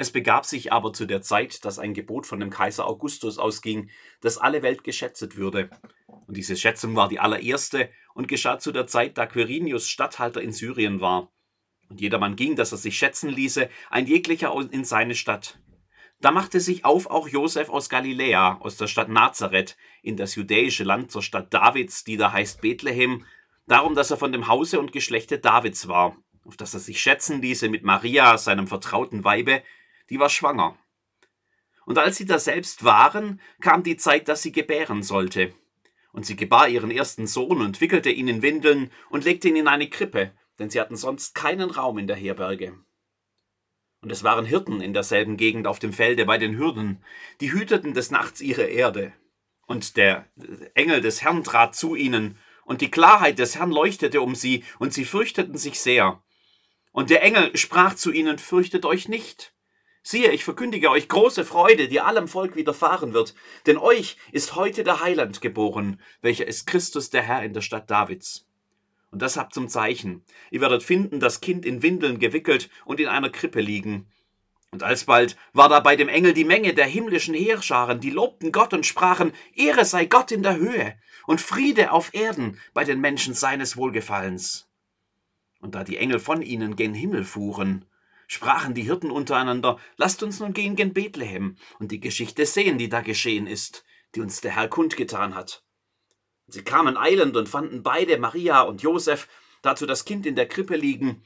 Es begab sich aber zu der Zeit, dass ein Gebot von dem Kaiser Augustus ausging, dass alle Welt geschätzt würde. Und diese Schätzung war die allererste und geschah zu der Zeit, da Quirinius Statthalter in Syrien war. Und jedermann ging, dass er sich schätzen ließe, ein jeglicher in seine Stadt. Da machte sich auf auch Josef aus Galiläa, aus der Stadt Nazareth, in das judäische Land zur Stadt Davids, die da heißt Bethlehem, darum, dass er von dem Hause und Geschlechte Davids war, auf das er sich schätzen ließe mit Maria, seinem vertrauten Weibe, die war schwanger. Und als sie da selbst waren, kam die Zeit, dass sie gebären sollte. Und sie gebar ihren ersten Sohn und wickelte ihn in Windeln und legte ihn in eine Krippe, denn sie hatten sonst keinen Raum in der Herberge. Und es waren Hirten in derselben Gegend auf dem Felde bei den Hürden, die hüteten des Nachts ihre Erde. Und der Engel des Herrn trat zu ihnen, und die Klarheit des Herrn leuchtete um sie, und sie fürchteten sich sehr. Und der Engel sprach zu ihnen, fürchtet euch nicht. Siehe, ich verkündige euch große Freude, die allem Volk widerfahren wird, denn euch ist heute der Heiland geboren, welcher ist Christus der Herr in der Stadt Davids. Und das habt zum Zeichen. Ihr werdet finden, das Kind in Windeln gewickelt und in einer Krippe liegen. Und alsbald war da bei dem Engel die Menge der himmlischen Heerscharen, die lobten Gott und sprachen, Ehre sei Gott in der Höhe und Friede auf Erden bei den Menschen seines Wohlgefallens. Und da die Engel von ihnen gen Himmel fuhren, sprachen die Hirten untereinander, lasst uns nun gehen gen Bethlehem und die Geschichte sehen, die da geschehen ist, die uns der Herr kundgetan hat. Sie kamen eilend und fanden beide, Maria und Josef, dazu das Kind in der Krippe liegen.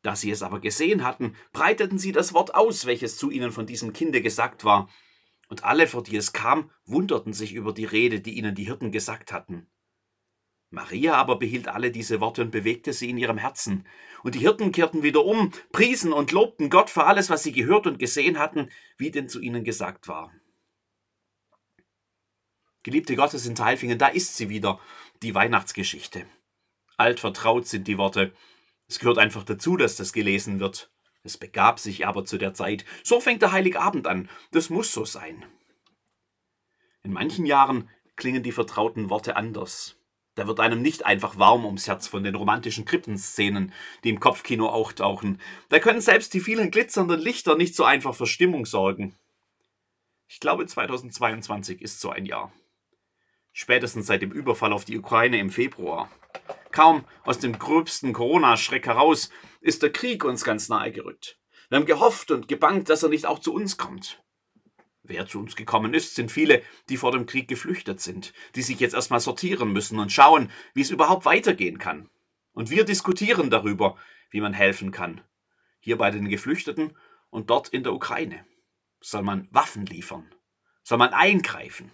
Da sie es aber gesehen hatten, breiteten sie das Wort aus, welches zu ihnen von diesem Kinde gesagt war. Und alle, vor die es kam, wunderten sich über die Rede, die ihnen die Hirten gesagt hatten. Maria aber behielt alle diese Worte und bewegte sie in ihrem Herzen. Und die Hirten kehrten wieder um, priesen und lobten Gott für alles, was sie gehört und gesehen hatten, wie denn zu ihnen gesagt war. Geliebte Gottes in Teilfingen, da ist sie wieder, die Weihnachtsgeschichte. Alt vertraut sind die Worte. Es gehört einfach dazu, dass das gelesen wird. Es begab sich aber zu der Zeit. So fängt der Heiligabend an. Das muss so sein. In manchen Jahren klingen die vertrauten Worte anders. Da wird einem nicht einfach warm ums Herz von den romantischen Krippenszenen, die im Kopfkino auftauchen. Da können selbst die vielen glitzernden Lichter nicht so einfach für Stimmung sorgen. Ich glaube, 2022 ist so ein Jahr spätestens seit dem Überfall auf die Ukraine im Februar. Kaum aus dem gröbsten Corona-Schreck heraus ist der Krieg uns ganz nahe gerückt. Wir haben gehofft und gebangt, dass er nicht auch zu uns kommt. Wer zu uns gekommen ist, sind viele, die vor dem Krieg geflüchtet sind, die sich jetzt erstmal sortieren müssen und schauen, wie es überhaupt weitergehen kann. Und wir diskutieren darüber, wie man helfen kann. Hier bei den Geflüchteten und dort in der Ukraine. Soll man Waffen liefern? Soll man eingreifen?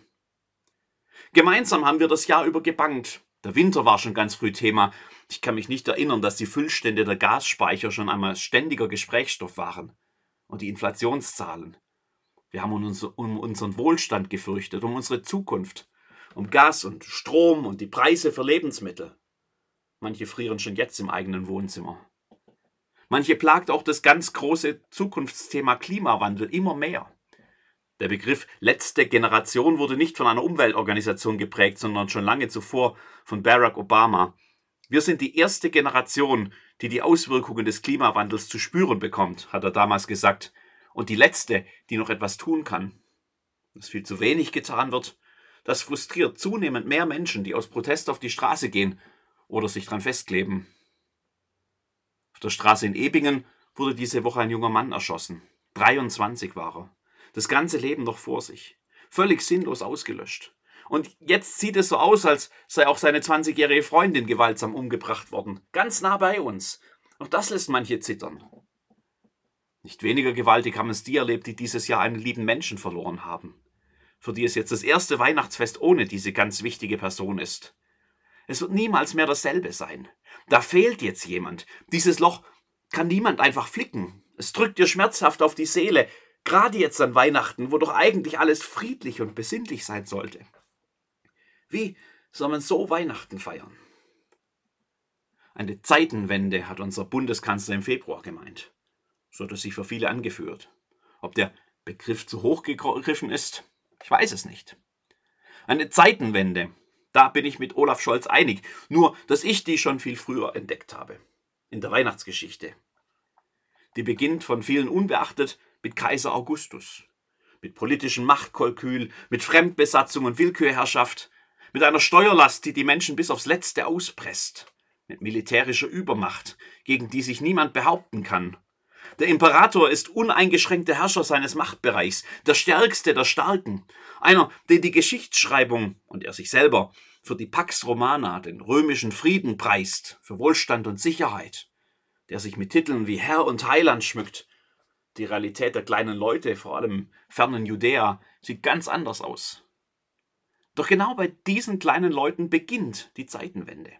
Gemeinsam haben wir das Jahr über gebankt. Der Winter war schon ganz früh Thema. Ich kann mich nicht erinnern, dass die Füllstände der Gasspeicher schon einmal ständiger Gesprächsstoff waren. Und die Inflationszahlen. Wir haben uns um unseren Wohlstand gefürchtet, um unsere Zukunft, um Gas und Strom und die Preise für Lebensmittel. Manche frieren schon jetzt im eigenen Wohnzimmer. Manche plagt auch das ganz große Zukunftsthema Klimawandel immer mehr. Der Begriff letzte Generation wurde nicht von einer Umweltorganisation geprägt, sondern schon lange zuvor von Barack Obama. Wir sind die erste Generation, die die Auswirkungen des Klimawandels zu spüren bekommt, hat er damals gesagt, und die letzte, die noch etwas tun kann. Dass viel zu wenig getan wird, das frustriert zunehmend mehr Menschen, die aus Protest auf die Straße gehen oder sich dran festkleben. Auf der Straße in Ebingen wurde diese Woche ein junger Mann erschossen. 23 war er das ganze Leben noch vor sich. Völlig sinnlos ausgelöscht. Und jetzt sieht es so aus, als sei auch seine 20-jährige Freundin gewaltsam umgebracht worden. Ganz nah bei uns. Auch das lässt manche zittern. Nicht weniger gewaltig haben es die erlebt, die dieses Jahr einen lieben Menschen verloren haben. Für die es jetzt das erste Weihnachtsfest ohne diese ganz wichtige Person ist. Es wird niemals mehr dasselbe sein. Da fehlt jetzt jemand. Dieses Loch kann niemand einfach flicken. Es drückt dir schmerzhaft auf die Seele. Gerade jetzt an Weihnachten, wo doch eigentlich alles friedlich und besinnlich sein sollte. Wie soll man so Weihnachten feiern? Eine Zeitenwende hat unser Bundeskanzler im Februar gemeint. So hat es sich für viele angeführt. Ob der Begriff zu hoch gegriffen ist, ich weiß es nicht. Eine Zeitenwende, da bin ich mit Olaf Scholz einig, nur dass ich die schon viel früher entdeckt habe. In der Weihnachtsgeschichte. Die beginnt von vielen unbeachtet mit Kaiser Augustus, mit politischem Machtkolkül, mit Fremdbesatzung und Willkürherrschaft, mit einer Steuerlast, die die Menschen bis aufs Letzte auspresst, mit militärischer Übermacht, gegen die sich niemand behaupten kann. Der Imperator ist uneingeschränkter Herrscher seines Machtbereichs, der stärkste der Starken, einer, den die Geschichtsschreibung und er sich selber für die Pax Romana, den römischen Frieden preist, für Wohlstand und Sicherheit, der sich mit Titeln wie Herr und Heiland schmückt. Die Realität der kleinen Leute, vor allem fernen Judäa, sieht ganz anders aus. Doch genau bei diesen kleinen Leuten beginnt die Zeitenwende.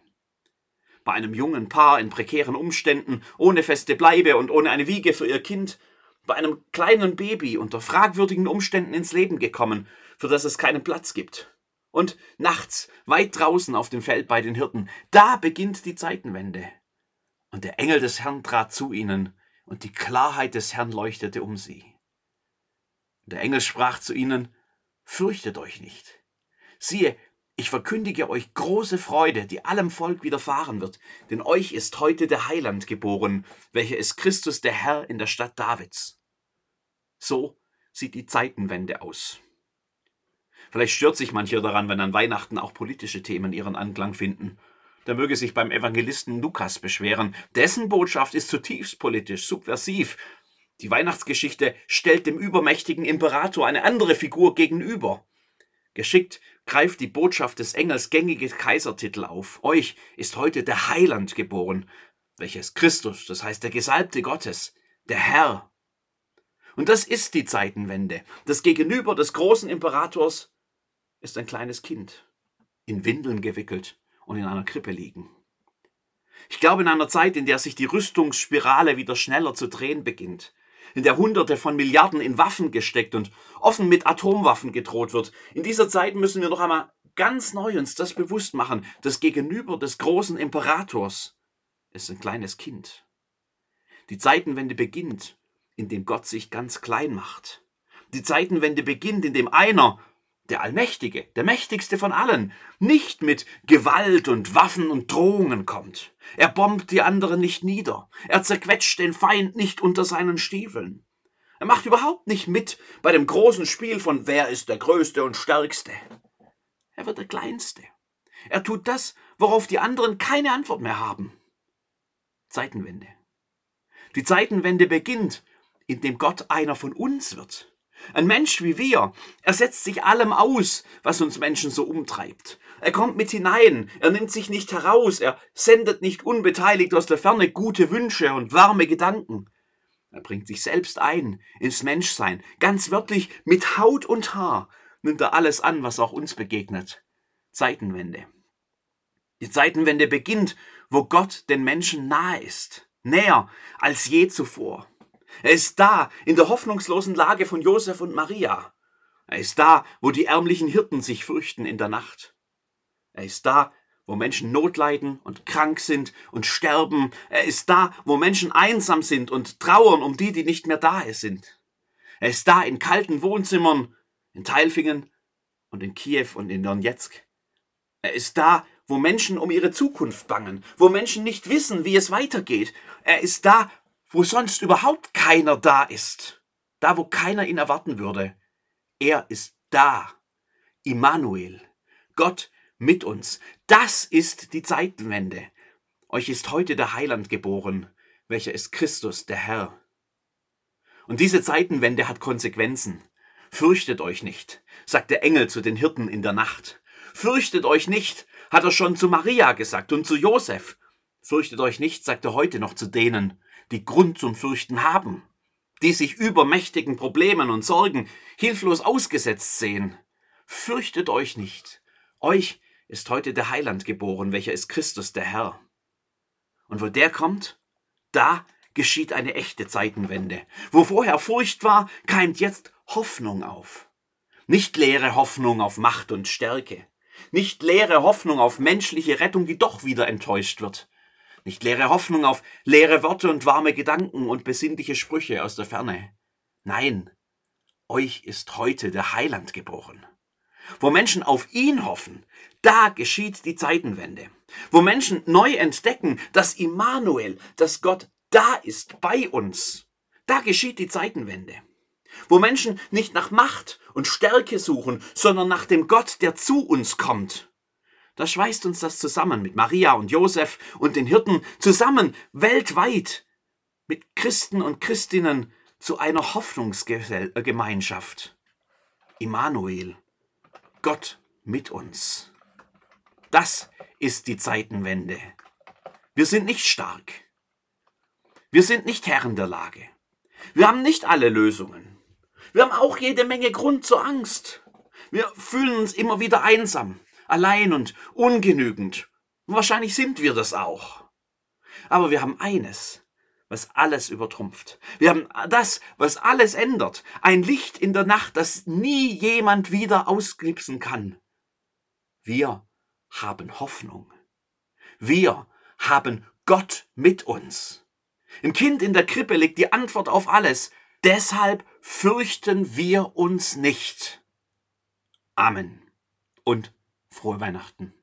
Bei einem jungen Paar in prekären Umständen, ohne feste Bleibe und ohne eine Wiege für ihr Kind, bei einem kleinen Baby unter fragwürdigen Umständen ins Leben gekommen, für das es keinen Platz gibt. Und nachts, weit draußen auf dem Feld bei den Hirten, da beginnt die Zeitenwende. Und der Engel des Herrn trat zu ihnen, und die Klarheit des Herrn leuchtete um sie. Der Engel sprach zu ihnen, Fürchtet euch nicht. Siehe, ich verkündige euch große Freude, die allem Volk widerfahren wird, denn euch ist heute der Heiland geboren, welcher ist Christus der Herr in der Stadt Davids. So sieht die Zeitenwende aus. Vielleicht stört sich mancher daran, wenn an Weihnachten auch politische Themen ihren Anklang finden. Da möge sich beim Evangelisten Lukas beschweren. Dessen Botschaft ist zutiefst politisch, subversiv. Die Weihnachtsgeschichte stellt dem übermächtigen Imperator eine andere Figur gegenüber. Geschickt greift die Botschaft des Engels gängige Kaisertitel auf. Euch ist heute der Heiland geboren, welches Christus, das heißt der Gesalbte Gottes, der Herr. Und das ist die Zeitenwende. Das Gegenüber des großen Imperators ist ein kleines Kind, in Windeln gewickelt und in einer Krippe liegen. Ich glaube, in einer Zeit, in der sich die Rüstungsspirale wieder schneller zu drehen beginnt, in der Hunderte von Milliarden in Waffen gesteckt und offen mit Atomwaffen gedroht wird. In dieser Zeit müssen wir noch einmal ganz neu uns das bewusst machen. Das Gegenüber des großen Imperators ist ein kleines Kind. Die Zeitenwende beginnt, indem Gott sich ganz klein macht. Die Zeitenwende beginnt, indem einer der Allmächtige, der mächtigste von allen, nicht mit Gewalt und Waffen und Drohungen kommt. Er bombt die anderen nicht nieder. Er zerquetscht den Feind nicht unter seinen Stiefeln. Er macht überhaupt nicht mit bei dem großen Spiel von wer ist der Größte und Stärkste. Er wird der Kleinste. Er tut das, worauf die anderen keine Antwort mehr haben. Zeitenwende. Die Zeitenwende beginnt, indem Gott einer von uns wird. Ein Mensch wie wir, er setzt sich allem aus, was uns Menschen so umtreibt. Er kommt mit hinein, er nimmt sich nicht heraus, er sendet nicht unbeteiligt aus der Ferne gute Wünsche und warme Gedanken. Er bringt sich selbst ein ins Menschsein, ganz wörtlich mit Haut und Haar nimmt er alles an, was auch uns begegnet. Zeitenwende. Die Zeitenwende beginnt, wo Gott den Menschen nahe ist, näher als je zuvor. Er ist da, in der hoffnungslosen Lage von Josef und Maria. Er ist da, wo die ärmlichen Hirten sich fürchten in der Nacht. Er ist da, wo Menschen Not leiden und krank sind und sterben. Er ist da, wo Menschen einsam sind und trauern um die, die nicht mehr da sind. Er ist da in kalten Wohnzimmern, in Teilfingen und in Kiew und in Donetsk. Er ist da, wo Menschen um ihre Zukunft bangen, wo Menschen nicht wissen, wie es weitergeht. Er ist da, wo sonst überhaupt keiner da ist, da wo keiner ihn erwarten würde. Er ist da. Immanuel. Gott mit uns. Das ist die Zeitenwende. Euch ist heute der Heiland geboren, welcher ist Christus, der Herr. Und diese Zeitenwende hat Konsequenzen. Fürchtet euch nicht, sagt der Engel zu den Hirten in der Nacht. Fürchtet euch nicht, hat er schon zu Maria gesagt und zu Josef. Fürchtet euch nicht, sagt er heute noch zu denen, die Grund zum Fürchten haben, die sich übermächtigen Problemen und Sorgen hilflos ausgesetzt sehen. Fürchtet euch nicht. Euch ist heute der Heiland geboren, welcher ist Christus der Herr. Und wo der kommt, da geschieht eine echte Zeitenwende. Wo vorher Furcht war, keimt jetzt Hoffnung auf. Nicht leere Hoffnung auf Macht und Stärke, nicht leere Hoffnung auf menschliche Rettung, die doch wieder enttäuscht wird, nicht leere Hoffnung auf leere Worte und warme Gedanken und besinnliche Sprüche aus der Ferne. Nein, euch ist heute der Heiland geboren. Wo Menschen auf ihn hoffen, da geschieht die Zeitenwende. Wo Menschen neu entdecken, dass Immanuel, dass Gott da ist bei uns, da geschieht die Zeitenwende. wo Menschen nicht nach Macht und Stärke suchen, sondern nach dem Gott, der zu uns kommt. Da schweißt uns das zusammen mit Maria und Josef und den Hirten, zusammen weltweit mit Christen und Christinnen zu einer Hoffnungsgemeinschaft. Immanuel, Gott mit uns. Das ist die Zeitenwende. Wir sind nicht stark. Wir sind nicht Herren der Lage. Wir haben nicht alle Lösungen. Wir haben auch jede Menge Grund zur Angst. Wir fühlen uns immer wieder einsam, allein und ungenügend. Und wahrscheinlich sind wir das auch. Aber wir haben eines, was alles übertrumpft. Wir haben das, was alles ändert. Ein Licht in der Nacht, das nie jemand wieder ausklipsen kann. Wir haben Hoffnung. Wir haben Gott mit uns. Im Kind in der Krippe liegt die Antwort auf alles. Deshalb fürchten wir uns nicht. Amen und frohe Weihnachten.